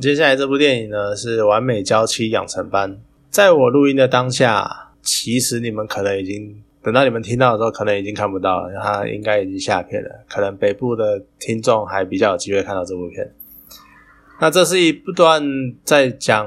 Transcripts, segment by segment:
接下来这部电影呢是《完美娇妻养成班》。在我录音的当下，其实你们可能已经等到你们听到的时候，可能已经看不到了，它应该已经下片了。可能北部的听众还比较有机会看到这部片。那这是一不段在讲。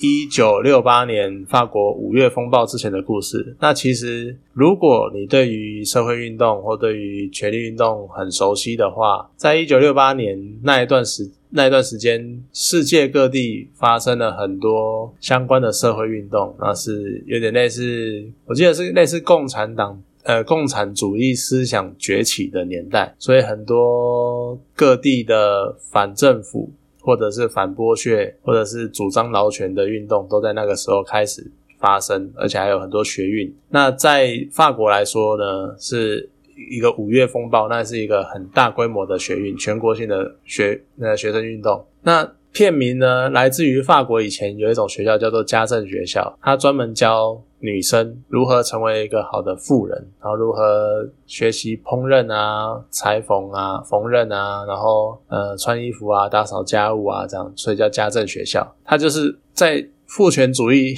一九六八年法国五月风暴之前的故事。那其实，如果你对于社会运动或对于权力运动很熟悉的话，在一九六八年那一段时那一段时间，世界各地发生了很多相关的社会运动，那是有点类似，我记得是类似共产党呃共产主义思想崛起的年代，所以很多各地的反政府。或者是反剥削，或者是主张劳权的运动，都在那个时候开始发生，而且还有很多学运。那在法国来说呢，是一个五月风暴，那是一个很大规模的学运，全国性的学呃学生运动。那片名呢，来自于法国以前有一种学校叫做家政学校，它专门教。女生如何成为一个好的妇人，然后如何学习烹饪啊、裁缝啊、缝纫啊，然后呃穿衣服啊、打扫家务啊，这样，所以叫家政学校。它就是在父权主义、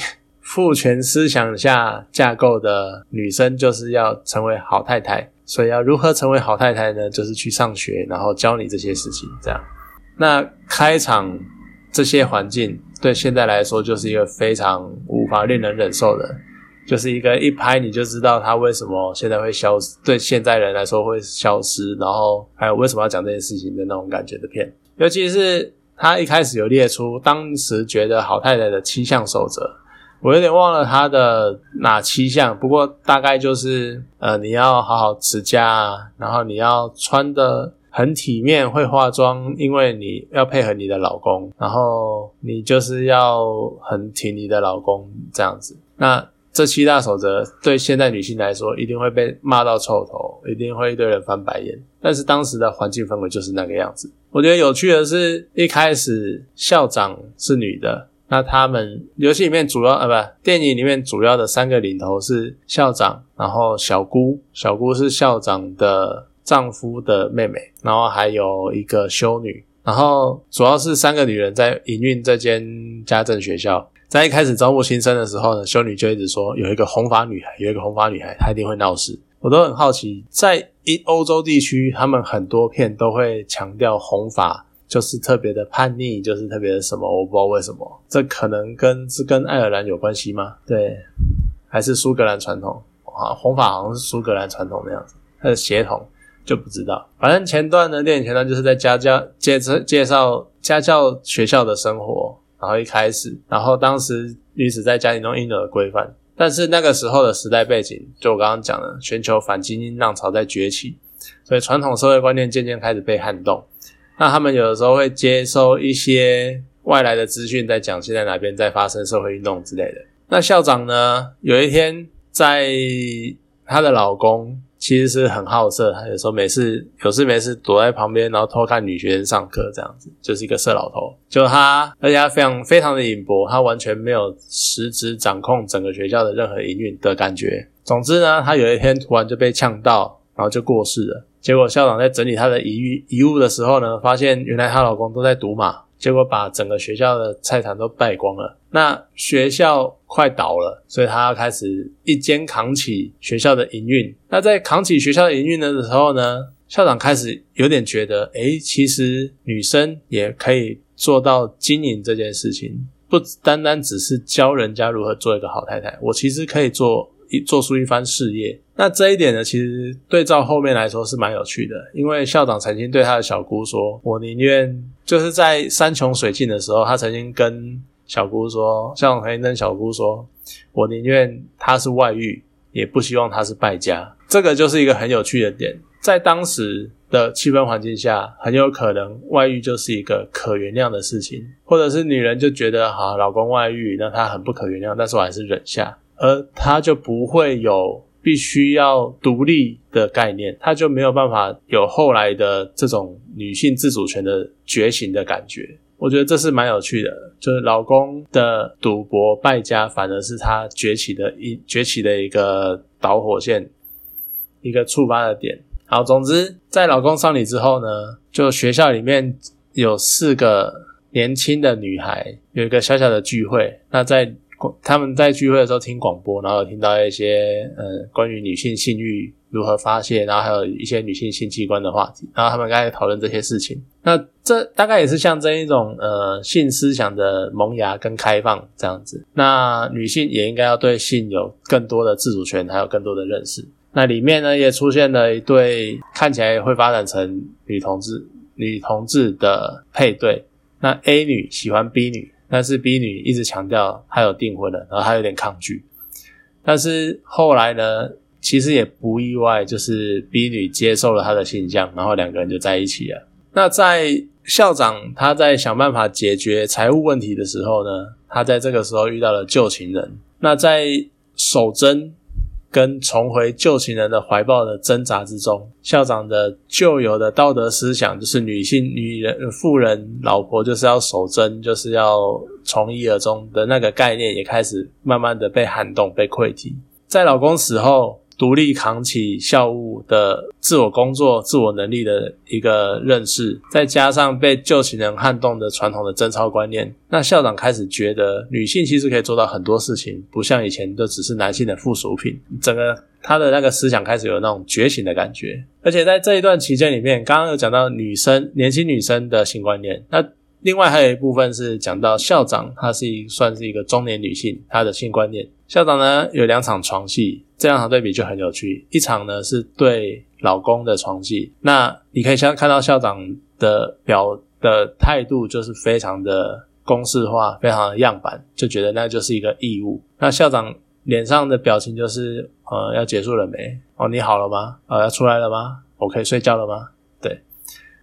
父权思想下架构的女生，就是要成为好太太。所以要如何成为好太太呢？就是去上学，然后教你这些事情。这样，那开场这些环境对现在来说就是一个非常无法令人忍受的。就是一个一拍你就知道他为什么现在会消失，对现在人来说会消失，然后还有为什么要讲这件事情的那种感觉的片。尤其是他一开始有列出当时觉得好太太的七项守则，我有点忘了他的哪七项，不过大概就是呃你要好好持家，然后你要穿的很体面，会化妆，因为你要配合你的老公，然后你就是要很挺你的老公这样子。那这七大守则对现代女性来说，一定会被骂到臭头，一定会一堆人翻白眼。但是当时的环境氛围就是那个样子。我觉得有趣的是，一开始校长是女的，那他们游戏里面主要啊不，电影里面主要的三个领头是校长，然后小姑，小姑是校长的丈夫的妹妹，然后还有一个修女，然后主要是三个女人在营运这间家政学校。在一开始招募新生的时候呢，修女就一直说有一个红发女孩，有一个红发女孩，她一定会闹事。我都很好奇，在一欧洲地区，他们很多片都会强调红发就是特别的叛逆，就是特别的什么，我不知道为什么。这可能跟是跟爱尔兰有关系吗？对，还是苏格兰传统？啊，红发好像是苏格兰传统的样子，它的血统就不知道。反正前段呢，电影前段就是在家教介绍介绍家教学校的生活。然后一开始，然后当时女子在家庭中应有的规范，但是那个时候的时代背景，就我刚刚讲的，全球反精英浪潮在崛起，所以传统社会观念渐渐开始被撼动。那他们有的时候会接收一些外来的资讯，在讲现在哪边在发生社会运动之类的。那校长呢，有一天在她的老公。其实是很好色，他有时候没事有事没事躲在旁边，然后偷看女学生上课，这样子就是一个色老头。就他，而且他非常非常的隐薄，他完全没有实质掌控整个学校的任何营运的感觉。总之呢，他有一天突然就被呛到，然后就过世了。结果校长在整理他的遗物遗物的时候呢，发现原来她老公都在赌马。结果把整个学校的菜场都败光了，那学校快倒了，所以他要开始一肩扛起学校的营运。那在扛起学校的营运的时候呢，校长开始有点觉得，诶，其实女生也可以做到经营这件事情，不单单只是教人家如何做一个好太太，我其实可以做。做出一番事业，那这一点呢，其实对照后面来说是蛮有趣的。因为校长曾经对他的小姑说：“我宁愿就是在山穷水尽的时候，他曾经跟小姑说，校长曾经跟小姑说，我宁愿他是外遇，也不希望他是败家。”这个就是一个很有趣的点，在当时的气氛环境下，很有可能外遇就是一个可原谅的事情，或者是女人就觉得好，老公外遇，那她很不可原谅，但是我还是忍下。而他就不会有必须要独立的概念，他就没有办法有后来的这种女性自主权的觉醒的感觉。我觉得这是蛮有趣的，就是老公的赌博败家，反而是他崛起的一崛起的一个导火线，一个触发的点。好，总之在老公丧礼之后呢，就学校里面有四个年轻的女孩有一个小小的聚会，那在他们在聚会的时候听广播，然后听到一些呃关于女性性欲如何发泄，然后还有一些女性性器官的话题，然后他们开始讨论这些事情。那这大概也是象征一种呃性思想的萌芽跟开放这样子。那女性也应该要对性有更多的自主权，还有更多的认识。那里面呢也出现了一对看起来会发展成女同志女同志的配对。那 A 女喜欢 B 女。但是 B 女一直强调她有订婚了，然后她有点抗拒。但是后来呢，其实也不意外，就是 B 女接受了他的形象，然后两个人就在一起了。那在校长他在想办法解决财务问题的时候呢，他在这个时候遇到了旧情人。那在守贞。跟重回旧情人的怀抱的挣扎之中，校长的旧有的道德思想，就是女性、女人、妇人、老婆就是要守贞，就是要从一而终的那个概念，也开始慢慢的被撼动、被溃堤。在老公死后。独立扛起校务的自我工作、自我能力的一个认识，再加上被旧情人撼动的传统的贞操观念，那校长开始觉得女性其实可以做到很多事情，不像以前都只是男性的附属品。整个他的那个思想开始有那种觉醒的感觉。而且在这一段期间里面，刚刚有讲到女生、年轻女生的性观念，那另外还有一部分是讲到校长，她是一算是一个中年女性，她的性观念。校长呢有两场床戏。这两场对比就很有趣。一场呢是对老公的床戏，那你可以先看到校长的表的态度就是非常的公式化，非常的样板，就觉得那就是一个义务。那校长脸上的表情就是呃要结束了没？哦你好了吗？呃要出来了吗？我可以睡觉了吗？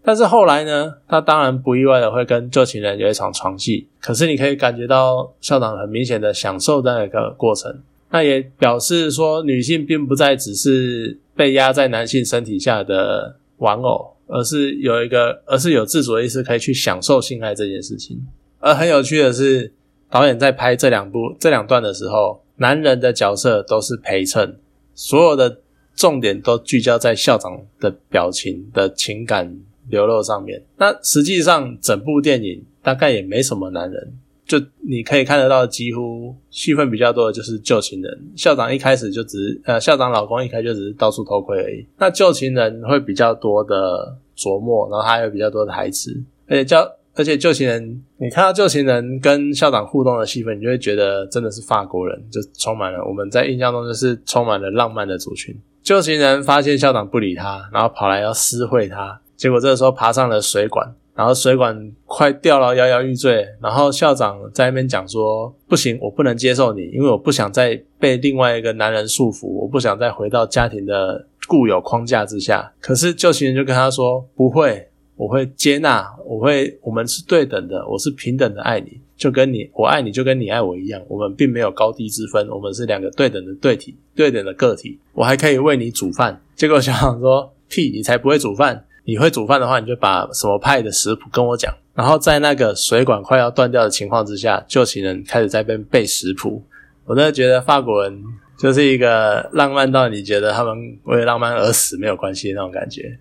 但是后来呢，他当然不意外的会跟旧情人有一场床戏，可是你可以感觉到校长很明显的享受那个过程。那也表示说，女性并不再只是被压在男性身体下的玩偶，而是有一个，而是有自主意识，可以去享受性爱这件事情。而很有趣的是，导演在拍这两部这两段的时候，男人的角色都是陪衬，所有的重点都聚焦在校长的表情的情感流露上面。那实际上，整部电影大概也没什么男人。就你可以看得到，几乎戏份比较多的就是旧情人。校长一开始就只是呃，校长老公一开就只是到处偷窥而已。那旧情人会比较多的琢磨，然后还有比较多的台词，而且叫而且旧情人，你看到旧情人跟校长互动的戏份，你就会觉得真的是法国人，就充满了我们在印象中就是充满了浪漫的族群。旧情人发现校长不理他，然后跑来要私会他，结果这个时候爬上了水管。然后水管快掉了，摇摇欲坠。然后校长在那边讲说：“不行，我不能接受你，因为我不想再被另外一个男人束缚，我不想再回到家庭的固有框架之下。”可是旧情人就跟他说：“不会，我会接纳，我会，我们是对等的，我是平等的爱你，就跟你我爱你就跟你爱我一样，我们并没有高低之分，我们是两个对等的对体，对等的个体。我还可以为你煮饭。”结果校长说：“屁，你才不会煮饭。”你会煮饭的话，你就把什么派的食谱跟我讲。然后在那个水管快要断掉的情况之下，就情人开始在边背食谱。我真的觉得法国人就是一个浪漫到你觉得他们为浪漫而死没有关系的那种感觉。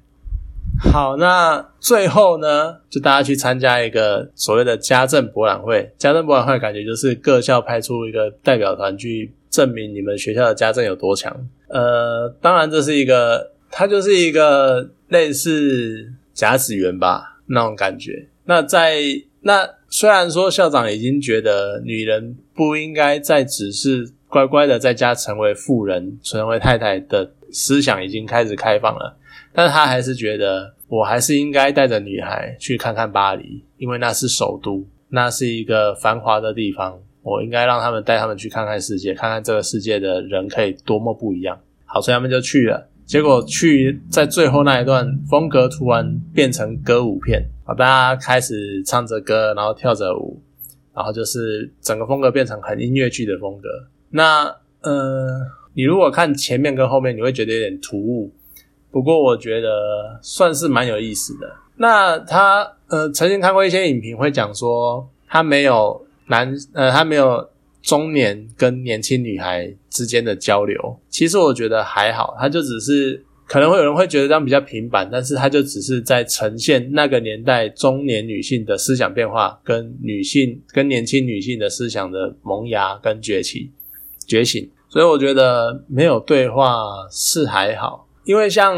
好，那最后呢，就大家去参加一个所谓的家政博览会。家政博览会感觉就是各校派出一个代表团去证明你们学校的家政有多强。呃，当然这是一个。它就是一个类似假子园吧那种感觉。那在那虽然说校长已经觉得女人不应该再只是乖乖的在家成为妇人、成为太太的思想已经开始开放了，但他还是觉得我还是应该带着女孩去看看巴黎，因为那是首都，那是一个繁华的地方，我应该让他们带他们去看看世界，看看这个世界的人可以多么不一样。好，所以他们就去了。结果去在最后那一段，风格突然变成歌舞片啊！大家开始唱着歌，然后跳着舞，然后就是整个风格变成很音乐剧的风格。那呃，你如果看前面跟后面，你会觉得有点突兀。不过我觉得算是蛮有意思的。那他呃，曾经看过一些影评，会讲说他没有男呃，他没有。中年跟年轻女孩之间的交流，其实我觉得还好，他就只是可能会有人会觉得这样比较平板，但是它就只是在呈现那个年代中年女性的思想变化，跟女性跟年轻女性的思想的萌芽跟崛起觉醒。所以我觉得没有对话是还好，因为像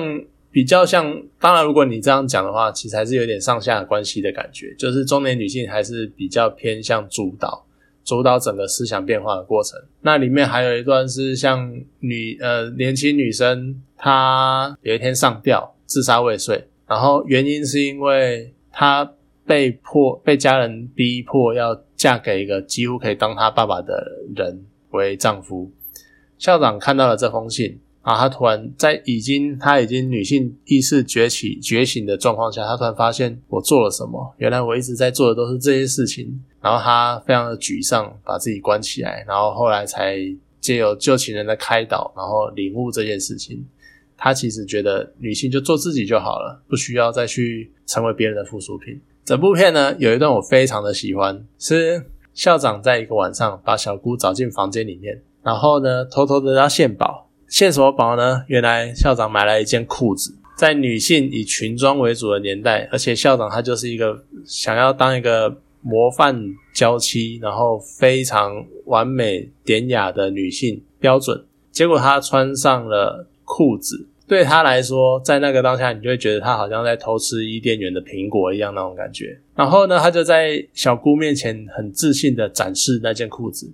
比较像，当然如果你这样讲的话，其实还是有点上下关系的感觉，就是中年女性还是比较偏向主导。主导整个思想变化的过程。那里面还有一段是像女呃年轻女生，她有一天上吊自杀未遂，然后原因是因为她被迫被家人逼迫要嫁给一个几乎可以当她爸爸的人为丈夫。校长看到了这封信。啊，他突然在已经他已经女性意识崛起觉醒的状况下，他突然发现我做了什么？原来我一直在做的都是这些事情。然后他非常的沮丧，把自己关起来。然后后来才借由旧情人的开导，然后领悟这件事情。他其实觉得女性就做自己就好了，不需要再去成为别人的附属品。整部片呢，有一段我非常的喜欢，是校长在一个晚上把小姑找进房间里面，然后呢偷偷的要献宝。献什么宝呢？原来校长买了一件裤子。在女性以裙装为主的年代，而且校长他就是一个想要当一个模范娇妻，然后非常完美典雅的女性标准。结果他穿上了裤子，对他来说，在那个当下，你就会觉得他好像在偷吃伊甸园的苹果一样那种感觉。然后呢，他就在小姑面前很自信的展示那件裤子，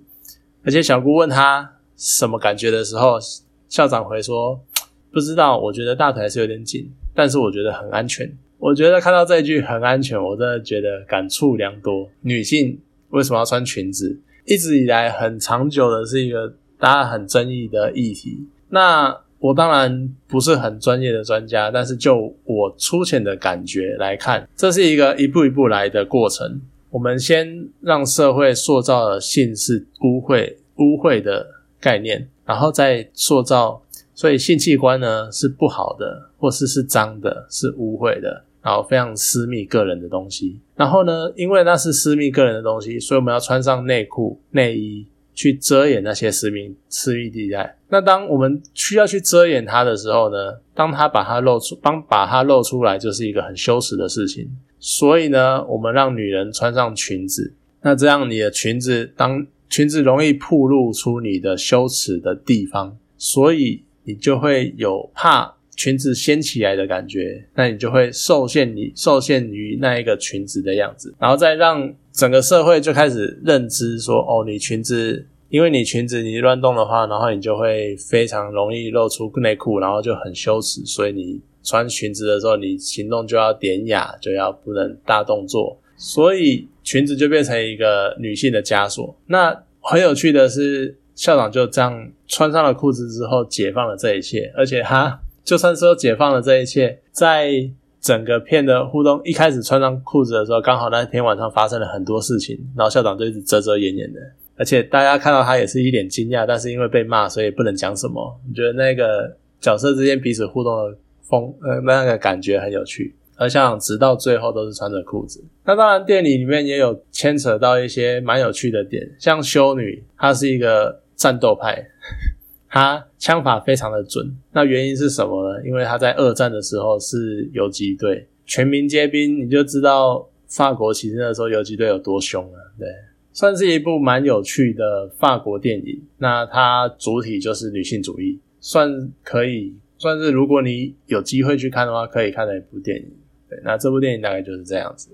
而且小姑问他什么感觉的时候。校长回说：“不知道，我觉得大腿还是有点紧，但是我觉得很安全。我觉得看到这一句很安全，我真的觉得感触良多。女性为什么要穿裙子？一直以来很长久的是一个大家很争议的议题。那我当然不是很专业的专家，但是就我粗浅的感觉来看，这是一个一步一步来的过程。我们先让社会塑造了性是污秽、污秽的概念。”然后再塑造，所以性器官呢是不好的，或是是脏的，是污秽的，然后非常私密个人的东西。然后呢，因为那是私密个人的东西，所以我们要穿上内裤、内衣去遮掩那些私密私密地带。那当我们需要去遮掩它的时候呢，当它把它露出，当把它露出来，就是一个很羞耻的事情。所以呢，我们让女人穿上裙子，那这样你的裙子当。裙子容易暴露出你的羞耻的地方，所以你就会有怕裙子掀起来的感觉，那你就会受限你受限于那一个裙子的样子，然后再让整个社会就开始认知说，哦，你裙子，因为你裙子你乱动的话，然后你就会非常容易露出内裤，然后就很羞耻，所以你穿裙子的时候，你行动就要典雅，就要不能大动作。所以裙子就变成一个女性的枷锁。那很有趣的是，校长就这样穿上了裤子之后，解放了这一切。而且他就算说解放了这一切，在整个片的互动，一开始穿上裤子的时候，刚好那天晚上发生了很多事情，然后校长就一直遮遮掩掩的。而且大家看到他也是一脸惊讶，但是因为被骂，所以不能讲什么。你觉得那个角色之间彼此互动的风，呃，那个感觉很有趣。而像直到最后都是穿着裤子。那当然，电影里面也有牵扯到一些蛮有趣的点，像修女，她是一个战斗派，她枪法非常的准。那原因是什么呢？因为她在二战的时候是游击队，全民皆兵，你就知道法国起义的时候游击队有多凶了。对，算是一部蛮有趣的法国电影。那它主体就是女性主义，算可以算是如果你有机会去看的话，可以看的一部电影。那这部电影大概就是这样子。